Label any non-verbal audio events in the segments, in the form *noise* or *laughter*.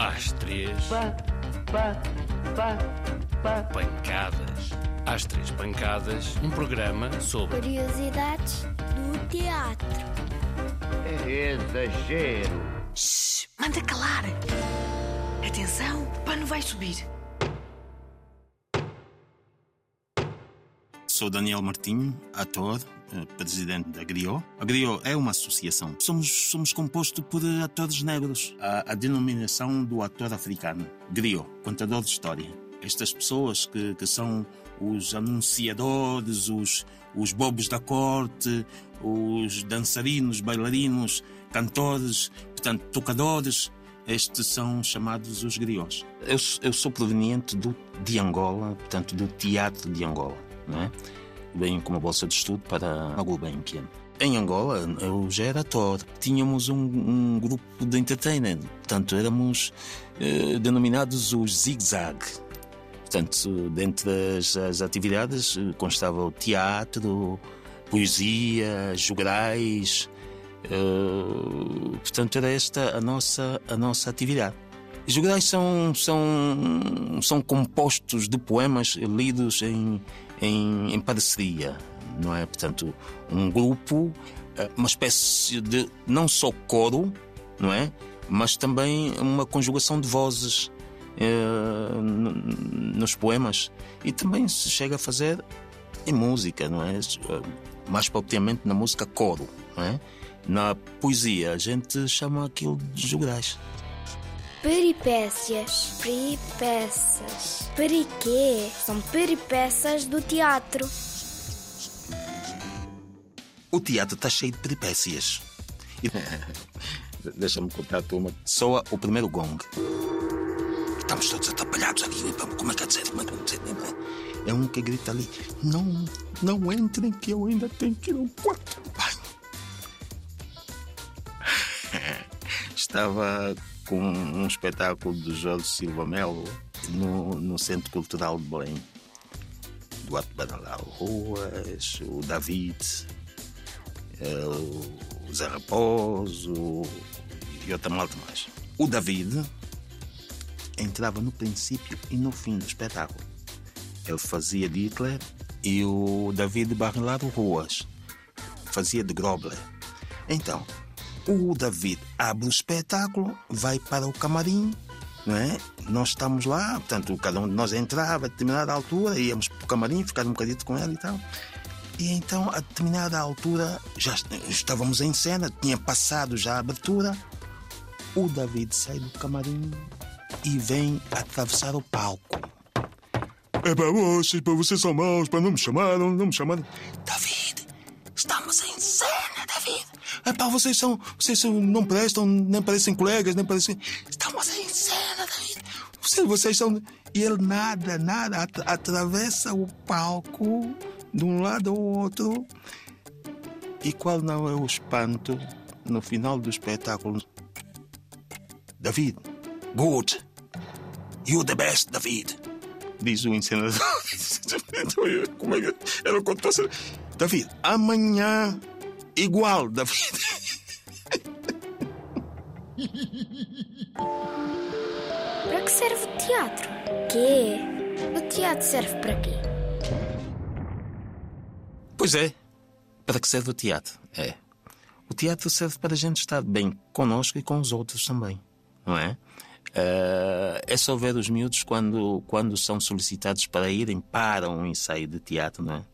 Às três, Pá, pá, pá, pá. pancadas. Às três pancadas, um programa sobre Curiosidades do teatro. É exagero. Shhh, manda calar. Atenção, o pano vai subir. Sou Daniel Martinho, ator, eh, presidente da Griot. A Griot é uma associação. Somos, somos compostos por atores negros. A, a denominação do ator africano. Griot, contador de história. Estas pessoas que, que são os anunciadores, os, os bobos da corte, os dançarinos, bailarinos, cantores, portanto, tocadores, estes são chamados os griots. Eu, eu sou proveniente do, de Angola, portanto, do teatro de Angola. É? Venho com uma bolsa de estudo para a Gulbenkian. Em Angola, eu já era ator. Tínhamos um, um grupo de entertainment. Portanto, éramos eh, denominados os zig-zag. Portanto, dentre as, as atividades eh, constava o teatro, poesia, jograis. eh, portanto, era esta a nossa, a nossa atividade. Os jograis são, são, são compostos de poemas lidos em, em, em parceria, não é? Portanto, um grupo, eh, uma espécie de não só coro, não é? Mas também uma conjugação de vozes eh, nos poemas e também se chega a fazer em música, não é? Eh, Mais propriamente na música coro, não é? Na poesia a gente chama aquilo de jograis. Peripécias. Peripécias. Periquê? São peripécias do teatro. O teatro está cheio de peripécias. *laughs* Deixa-me contar a turma. Soa o primeiro gong. Estamos todos atrapalhados ali. Como é que é dizer? Como é que é dizer? É um que grita ali: Não, não entrem, que eu ainda tenho que ir ao quarto. *laughs* Estava com um espetáculo do Jorge Silva Melo no, no Centro Cultural de Belém. Duarte Banalau Ruas, o David, eh, o Zé Raposo e outra malta mais. O David entrava no princípio e no fim do espetáculo. Ele fazia de Hitler e o David Barrilaro Ruas fazia de Grobler. Então, o David abre o espetáculo, vai para o camarim, não é? Nós estamos lá, portanto, cada um de nós entrava a determinada altura, íamos para o camarim, ficar um bocadinho com ele e tal. E então, a determinada altura, já est- estávamos em cena, tinha passado já a abertura. O David sai do camarim e vem atravessar o palco. É para vocês, para vocês são maus, para não me chamaram, não me chamaram. David, estamos em cena, É para vocês são, vocês são, não prestam, nem parecem colegas, nem parecem. Estamos em cena, David. Vocês, vocês são. E ele nada, nada, at- atravessa o palco de um lado ao outro. E qual não é o espanto no final do espetáculo? David, good. You the best, David. Diz o encenador. *laughs* Como é que era o conto David, amanhã igual, David. Para que serve o teatro? Quê? O teatro serve para quê? Pois é. Para que serve o teatro? É. O teatro serve para a gente estar bem connosco e com os outros também, não é? Eh, é só ver os miúdos quando, quando são solicitados para irem para um ensaio de teatro, não é?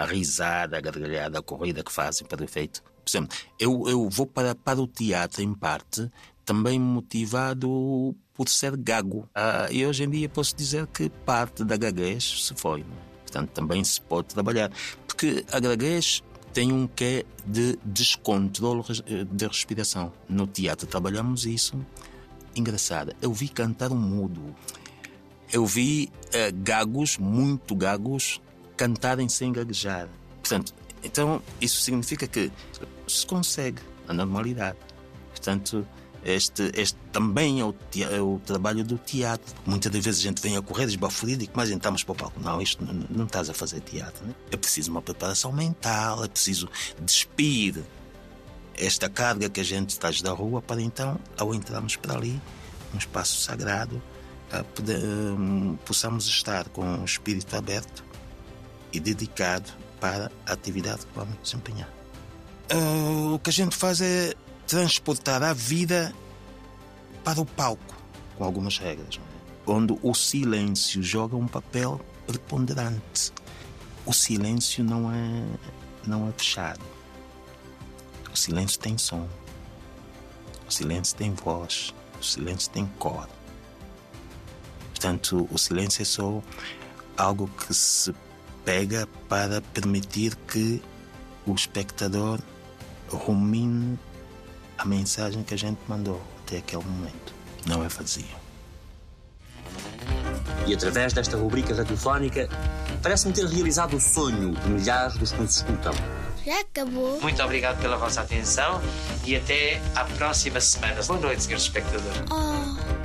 A risada, a gargalhada, a corrida que fazem para o efeito. Por exemplo, eu, eu vou para, para o teatro, em parte, também motivado por ser gago. Ah, e hoje em dia posso dizer que parte da gaguez se foi. é? Portanto, também se pode trabalhar. Porque a gaguez tem um quê de descontrole de respiração. No teatro trabalhamos isso. Engraçado, eu vi cantar um mudo. Eu vi eh, gagos, muito gagos, cantarem sem gaguejar. Portanto, então isso significa que se consegue a normalidade. Portanto, este, este também é o, é o trabalho do teatro. Muitas das vezes a gente vem a correr esbaforido e que mais entramos para o palco. Não, isto não, não estás a fazer teatro. Né? É preciso uma preparação mental, é preciso despir esta carga que a gente traz da rua para então, ao entrarmos para ali, um espaço sagrado, a poder, hum, possamos estar com o espírito aberto e dedicado para a atividade que vamos desempenhar. Ah, o que a gente faz é transportar a vida para o palco, com algumas regras, é? onde o silêncio joga um papel preponderante. O silêncio não é, não é fechado. O silêncio tem som. O silêncio tem voz. O silêncio tem cor. Portanto, o silêncio é só algo que se pega para permitir que o espectador rumine a mensagem que a gente mandou até aquele momento. Não é vazio. E através desta rubrica radiofónica, parece-me ter realizado o sonho de milhares dos que nos escutam. Já acabou? Muito obrigado pela vossa atenção e até à próxima semana. Boa noite, senhores espectadores. Oh.